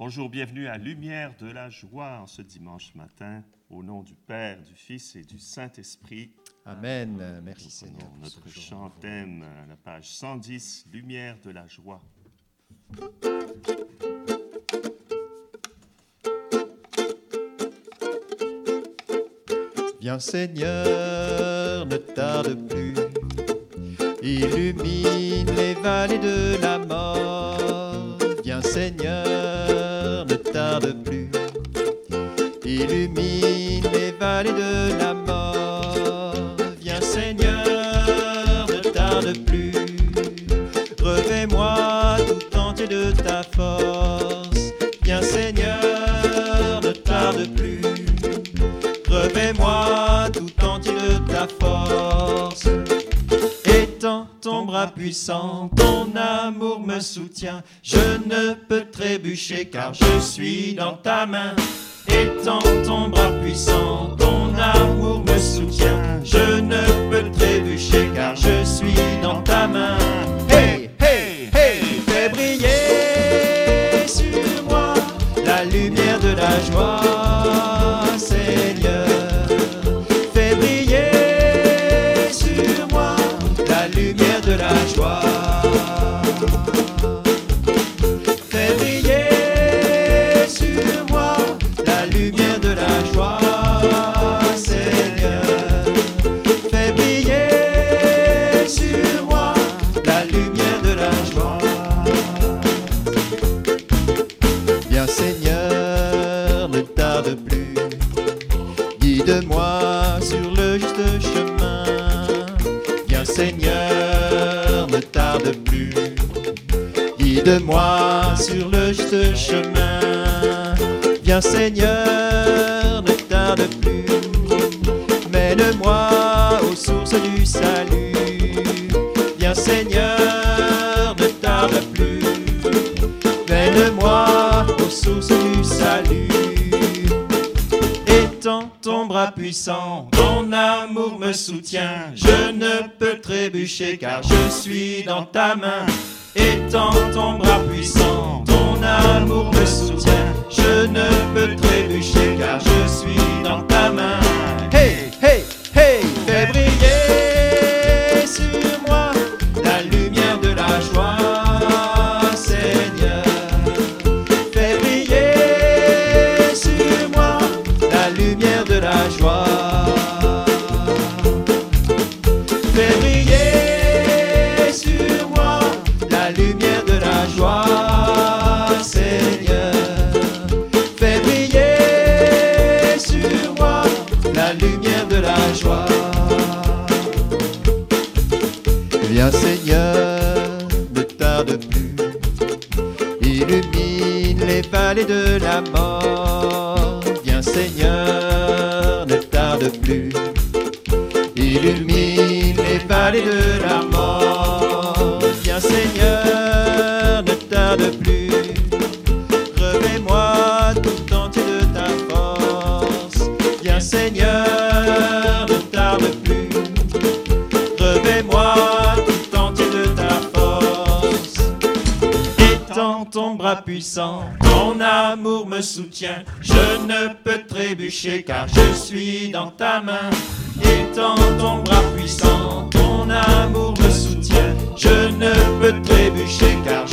Bonjour, bienvenue à Lumière de la joie en ce dimanche matin, au nom du Père, du Fils et du Saint-Esprit. Amen. Merci Seigneur. Notre chant thème à la page 110, Lumière de la joie. Viens Seigneur, ne tarde plus, illumine les vallées de la mort. Viens Seigneur, illumine les vallées de la mort. Viens Seigneur, ne tarde plus, revêt-moi tout entier de ta force. Viens Seigneur, ne tarde plus. Revêt-moi tout entier de ta force. Étends ton bras puissant, ton amour me soutient. Je ne peux trébucher car je suis dans ta main. Étends ton bras puissant, ton amour me soutient. Je ne peux trébucher car je suis dans ta main. Ton bras puissant, ton amour me soutient. Je ne peux trébucher car je suis dans ta main. Étends ton bras puissant, ton amour me soutient. Je ne peux trébucher car je suis dans ta main. Viens Seigneur, ne tarde plus. Illumine les vallées de la mort. Viens Seigneur, ne tarde plus. Illumine les vallées de la mort. Viens Seigneur, Je ne peux trébucher car je suis dans ta main. Étends ton bras puissant, ton amour me soutient. Je ne peux trébucher car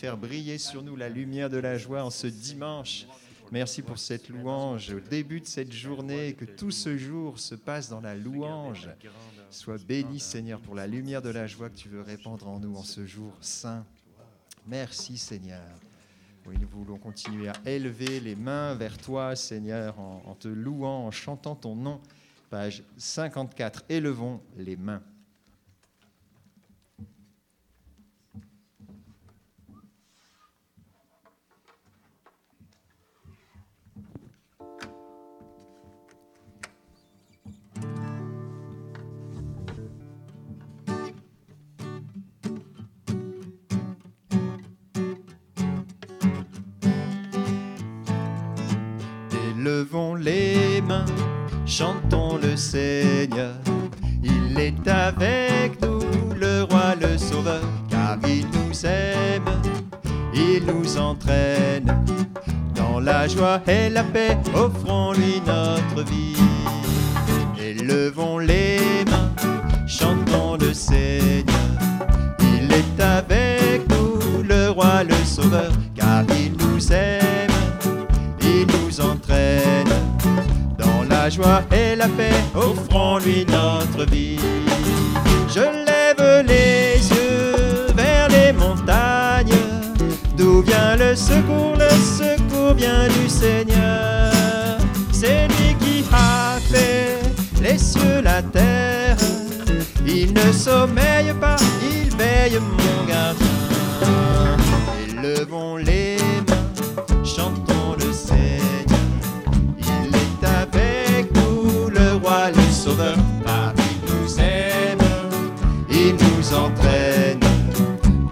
faire briller sur nous la lumière de la joie en ce dimanche. Merci pour cette louange au début de cette journée, que tout ce jour se passe dans la louange. Sois béni, Seigneur, pour la lumière de la joie que tu veux répandre en nous en ce jour saint. Merci, Seigneur. Oui, nous voulons continuer à élever les mains vers toi, Seigneur, en, en te louant, en chantant ton nom. Page 54. Élevons les mains. Levons les mains, chantons le Seigneur. Il est avec nous, le roi, le sauveur, car il nous aime, il nous entraîne. Dans la joie et la paix, offrons-lui notre vie. Élevons les mains, chantons le Seigneur. Il est avec nous, le roi, le sauveur, car il nous aime, joie et la paix, offrons-lui notre vie. Je lève les yeux vers les montagnes, d'où vient le secours, le secours vient du Seigneur. C'est lui qui a fait les cieux, la terre. Il ne sommeille pas, il veille mon gardien. Élevons les sauveur, car il nous aime, il nous entraîne.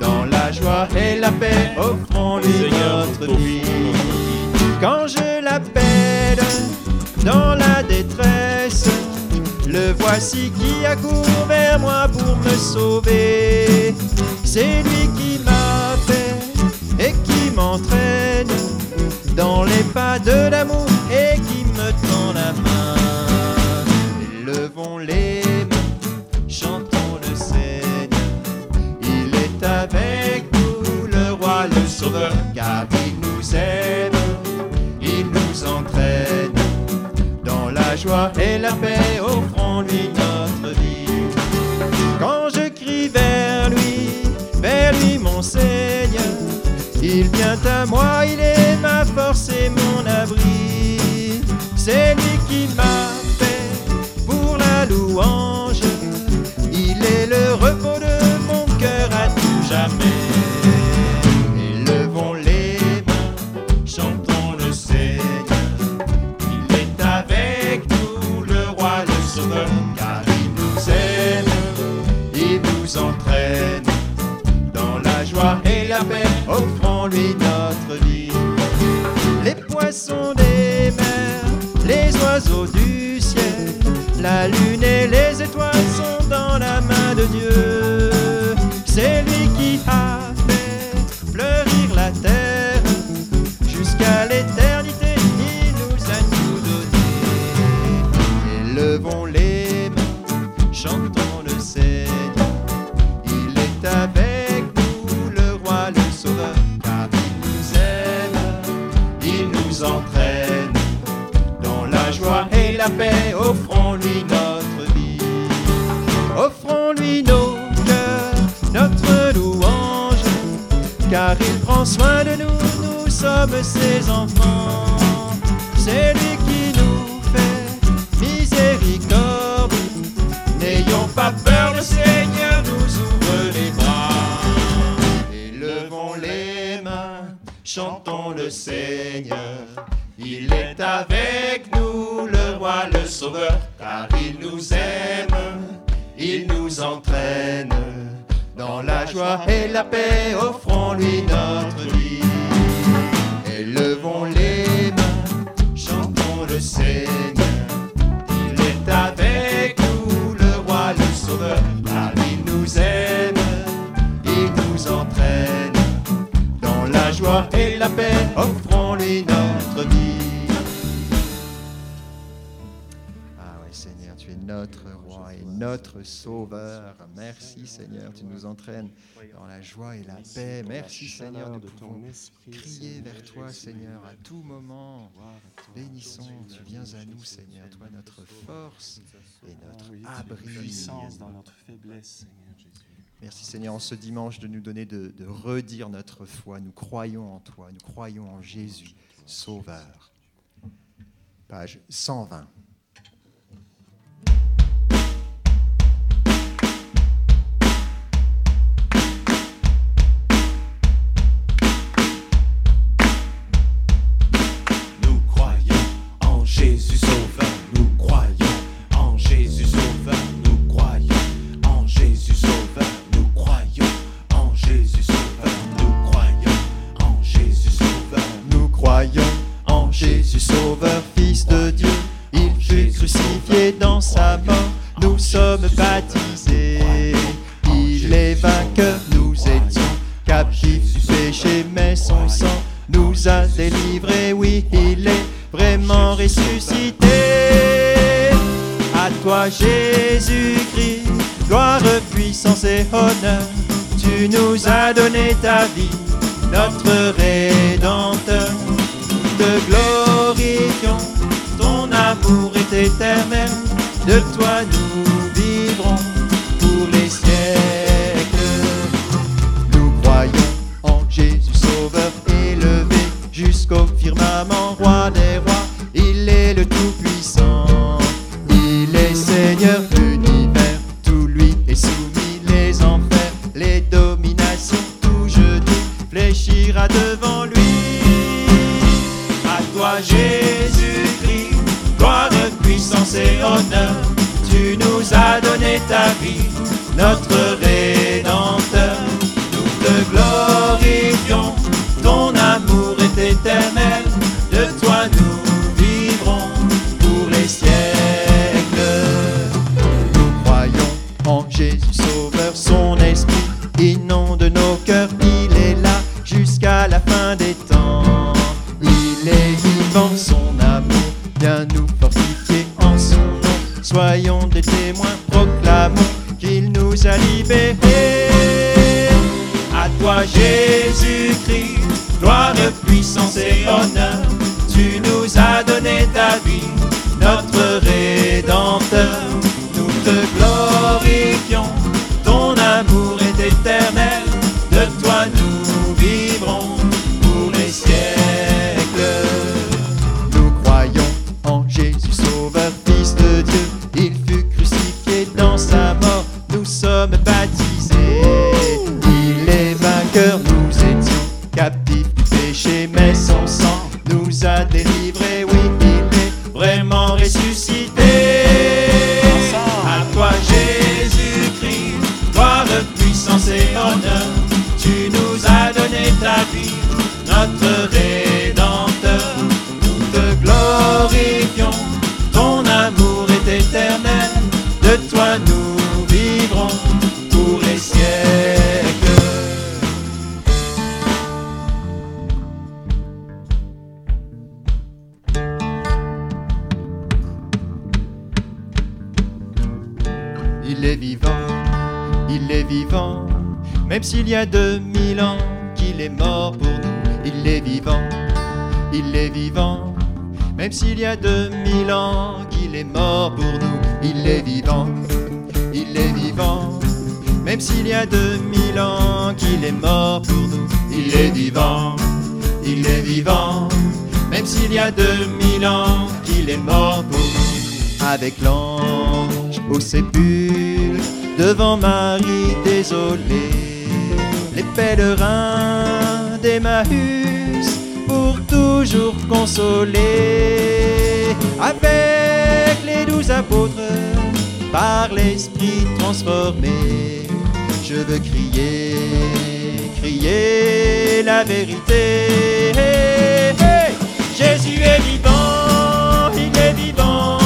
Dans la joie et la paix, offrons-lui notre vie. Quand je l'appelle dans la détresse, le voici qui accourt vers moi pour me sauver. C'est lui qui m'a fait et qui m'entraîne dans les pas de l'amour et la paix, offrons-lui notre vie. Quand je crie vers lui, vers lui mon Seigneur, il vient à moi, il est ma force et mon abri. C'est lui qui m'a fait pour la louange. Lui chantons le Seigneur. Il est avec nous, le roi, le sauveur, car il nous aime, il nous entraîne. Dans la joie et la paix, offrons-lui notre vie. Élevons les mains, chantons le Seigneur. Il est avec nous, le roi, le sauveur, car il nous aime, et la paix, offrons-lui notre vie. Ah ouais, Seigneur, tu es notre roi et notre sauveur. Merci, Seigneur, tu nous entraînes dans la joie et la paix. Merci, Seigneur, de ton esprit. crier vers toi, Seigneur, à tout moment. Bénissons, tu viens à nous, Seigneur, toi notre force et notre abri. puissance dans notre faiblesse, Seigneur Jésus. Merci Seigneur en ce dimanche de nous donner de, redire notre foi. Nous croyons en toi, nous croyons en Jésus, Sauveur. Page 120. sommes. Il est vainqueur, nous étions captifs du péché, mais son sang nous a délivrés. Oui, il est vraiment ressuscité. À toi, Jésus-Christ, gloire, puissance et honneur. Tu nous as donné ta vie, notre Rédempteur. De glorifions, ton amour est éternel, de toi nous vivrons pour les siècles. Nous croyons en Jésus Sauveur élevé jusqu'au firmament, roi des rois. Il est le Tout-Puissant, il est Seigneur de l'univers. Tout lui est soumis, les enfers, les dominations, tout genou fléchira devant lui. À toi Jésus-Christ, gloire, puissance et honneur. Nous as donné ta vie, notre Rédempteur. Jésus-Christ, gloire, puissance et honneur. S'il y a deux mille ans qu'il est mort pour nous. Il est vivant, il est vivant, même s'il y a deux mille ans qu'il est mort pour nous. Il est vivant, il est vivant, même s'il y a deux mille ans qu'il est mort pour nous. Il est vivant, il est vivant, même s'il y a deux mille ans qu'il est mort pour nous. Avec l'ange au sépulcre, devant Marie désolée, pèlerins d'Emmaüs pour toujours consoler. Avec les douze apôtres, par l'esprit transformé, je veux crier, crier la vérité. Jésus est vivant, il est vivant,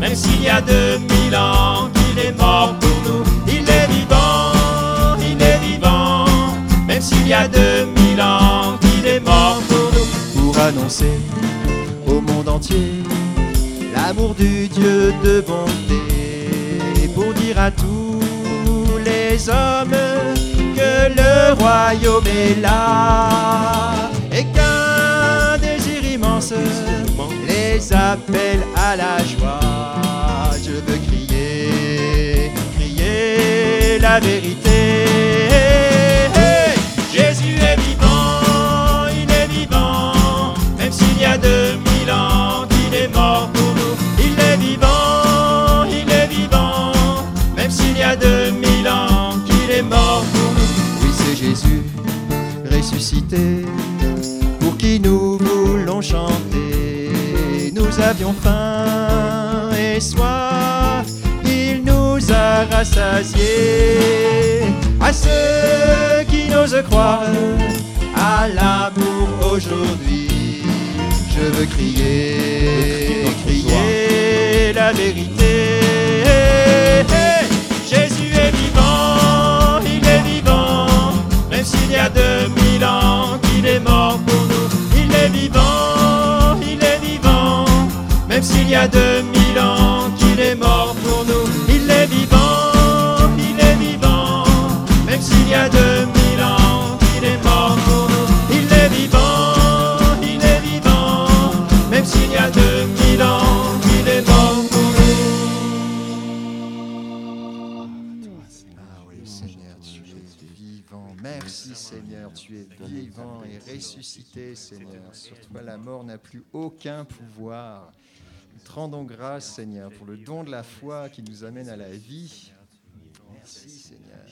même s'il y a deux mille ans qu'il est mort pour nous. Au monde entier l'amour du Dieu de bonté, pour dire à tous les hommes que le royaume est là et qu'un désir immense les appelle à la joie. Je veux crier, crier la vérité. Avions faim et soif, il nous a rassasiés. À ceux qui n'osent croire à l'amour aujourd'hui, je veux crier, crier la vérité. S'il y a deux mille ans qu'il est mort pour nous. Il est vivant, il est vivant, même s'il y a deux mille ans qu'il est mort pour nous. Il est vivant, il est vivant, même s'il y a deux mille ans qu'il est mort pour nous. Ah oui, Seigneur, tu es vivant. Merci, Seigneur, tu es vivant et ressuscité, Seigneur. Sur toi, la mort n'a plus aucun pouvoir. Rendons grâce, Seigneur, pour le don de la foi qui nous amène à la vie. Merci, Seigneur.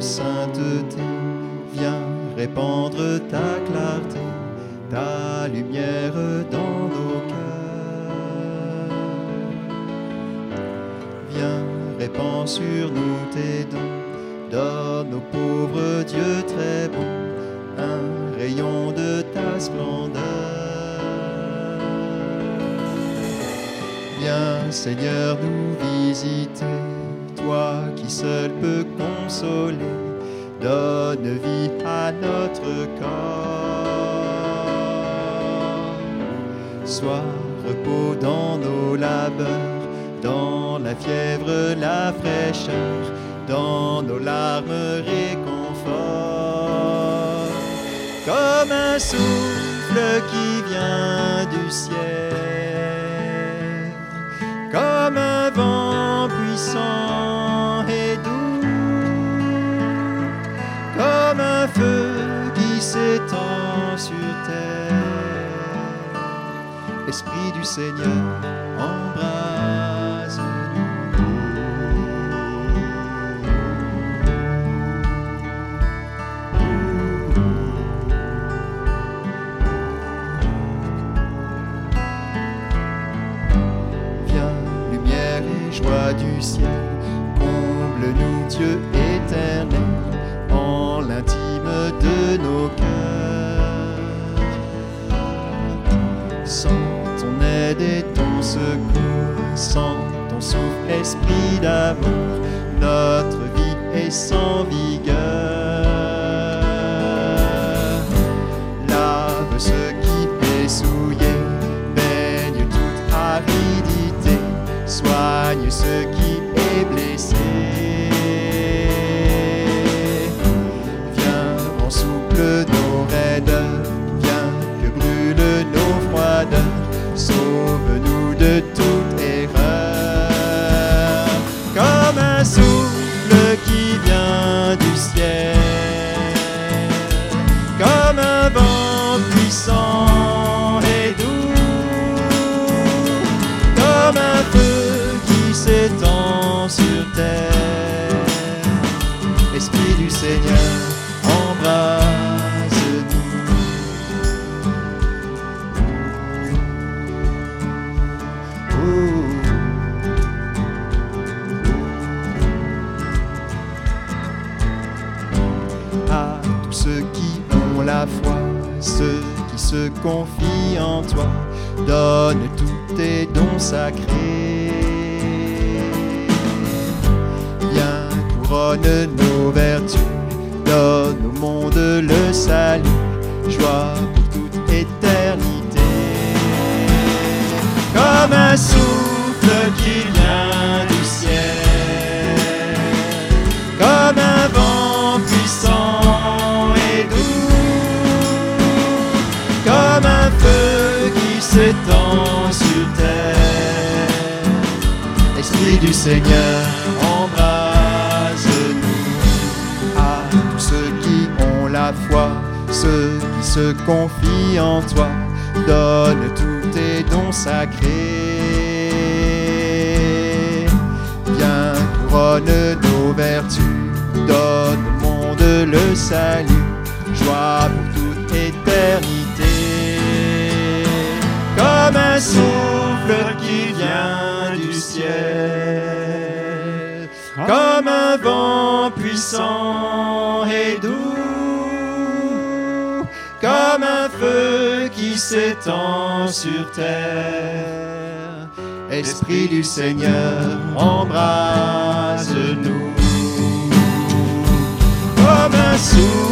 Sainteté, viens répandre ta clarté, ta lumière dans nos cœurs. Viens, répands sur nous tes dons, donne aux pauvres Dieu très bon, un rayon de ta splendeur. Viens, Seigneur, nous visiter, toi qui seul peux consoler, donne vie à notre corps. Sois repos dans nos labeurs, dans la fièvre, la fraîcheur, dans nos larmes, réconfort. Comme un souffle qui vient du ciel comme un vent puissant Esprit du Seigneur, embrase-nous. Ton aide et ton secours, sans ton souffle, esprit d'amour, notre vie est sans vigueur. Lave ce qui est souillé, baigne toute aridité, soigne ce qui est blessé. Esprit du Seigneur, embrase-nous. à tous ceux qui ont la foi, ceux qui se confient en toi, donne tous tes dons sacrés. Couronne nos vertus, donne au monde le salut, joie pour toute éternité. Comme un souffle qui vient du ciel, comme un vent puissant et doux, comme un feu qui s'étend sur terre. Esprit du Seigneur, ceux qui se confient en toi, donne tous tes dons sacrés. donne nos vertus, donne au monde le salut, joie pour toute éternité. Comme un souffle qui vient du ciel, comme un vent puissant et doux, comme un feu qui s'étend sur terre. Esprit du Seigneur, embrase-nous. Comme un souffle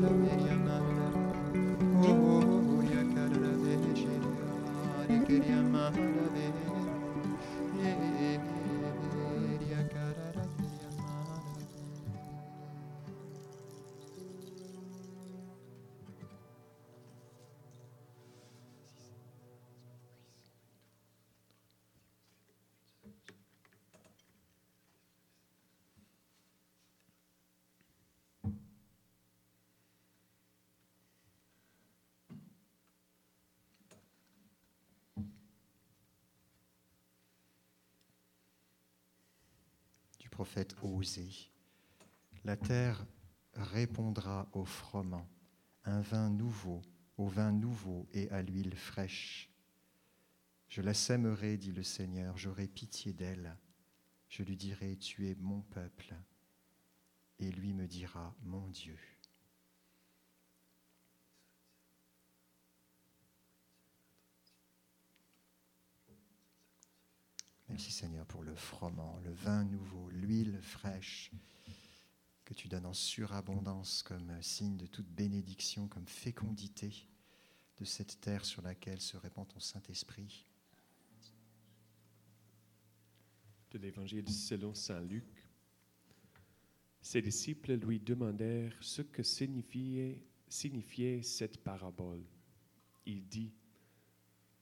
La terre répondra au froment, un vin nouveau, au vin nouveau et à l'huile fraîche. Je la sèmerai, dit le Seigneur, j'aurai pitié d'elle. Je lui dirai, tu es mon peuple. Et lui me dira, mon Dieu. Merci Seigneur pour le froment, le vin nouveau, l'huile fraîche que tu donnes en surabondance comme signe de toute bénédiction, comme fécondité de cette terre sur laquelle se répand ton Saint-Esprit. de l'Évangile selon Saint Luc. Ses disciples lui demandèrent ce que signifiait, signifiait cette parabole. Il dit,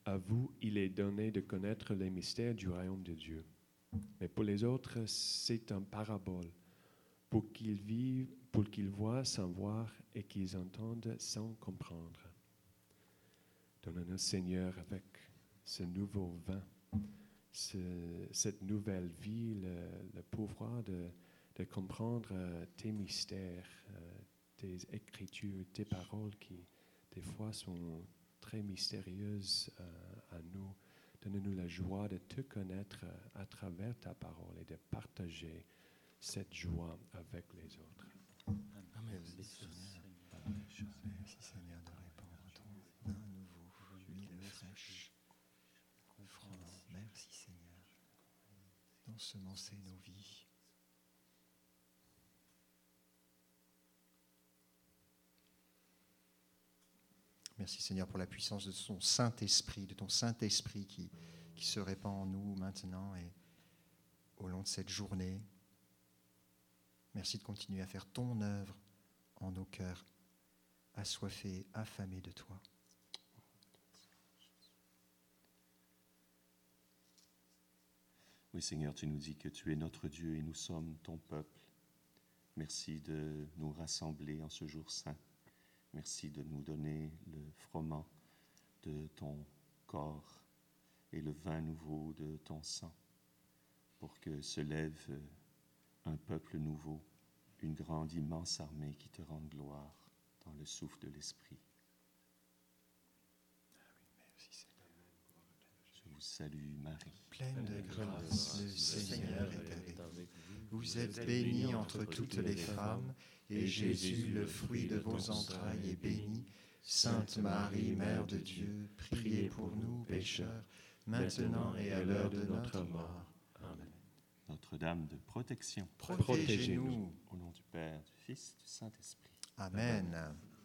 À vous, il est donné de connaître les mystères du royaume de Dieu. Mais pour les autres, c'est un parabole, pour qu'ils vivent, pour qu'ils voient sans voir et qu'ils entendent sans comprendre. Donne-nous, Seigneur, avec ce nouveau vin, ce- cette nouvelle vie, le, pouvoir de, de comprendre euh, tes mystères, euh, tes écritures, tes paroles qui, des fois, sont très mystérieuses euh, à nous. Donne-nous la joie de te connaître euh, à travers ta parole et de partager cette joie avec les autres. Merci Seigneur de répandre ton vin nouveau, l'huile fraîche. Froment. Merci Seigneur d'ensemencer nos vies. Merci Seigneur pour la puissance de ton Saint-Esprit, de ton Saint-Esprit qui, qui se répand en nous maintenant et au long de cette journée. Merci de continuer à faire ton œuvre en nos cœurs, assoiffés, affamés de toi. Oui, Seigneur, tu nous dis que tu es notre Dieu et nous sommes ton peuple. Merci de nous rassembler en ce jour saint. Merci de nous donner le froment de ton corps et le vin nouveau de ton sang pour que se lève un peuple nouveau, une grande, immense armée qui te rende gloire dans le souffle de l'Esprit. Je vous salue, Marie. Pleine de grâce, le Seigneur est avec vous. Vous êtes bénie entre toutes les femmes, Et Jésus, le fruit de vos entrailles, est béni. Sainte Marie, Mère de Dieu, priez pour nous pécheurs, maintenant et à l'heure de notre mort. Amen. Notre-Dame de protection, Protégez-nous. au nom du Père, du Fils, du Saint-Esprit. Amen.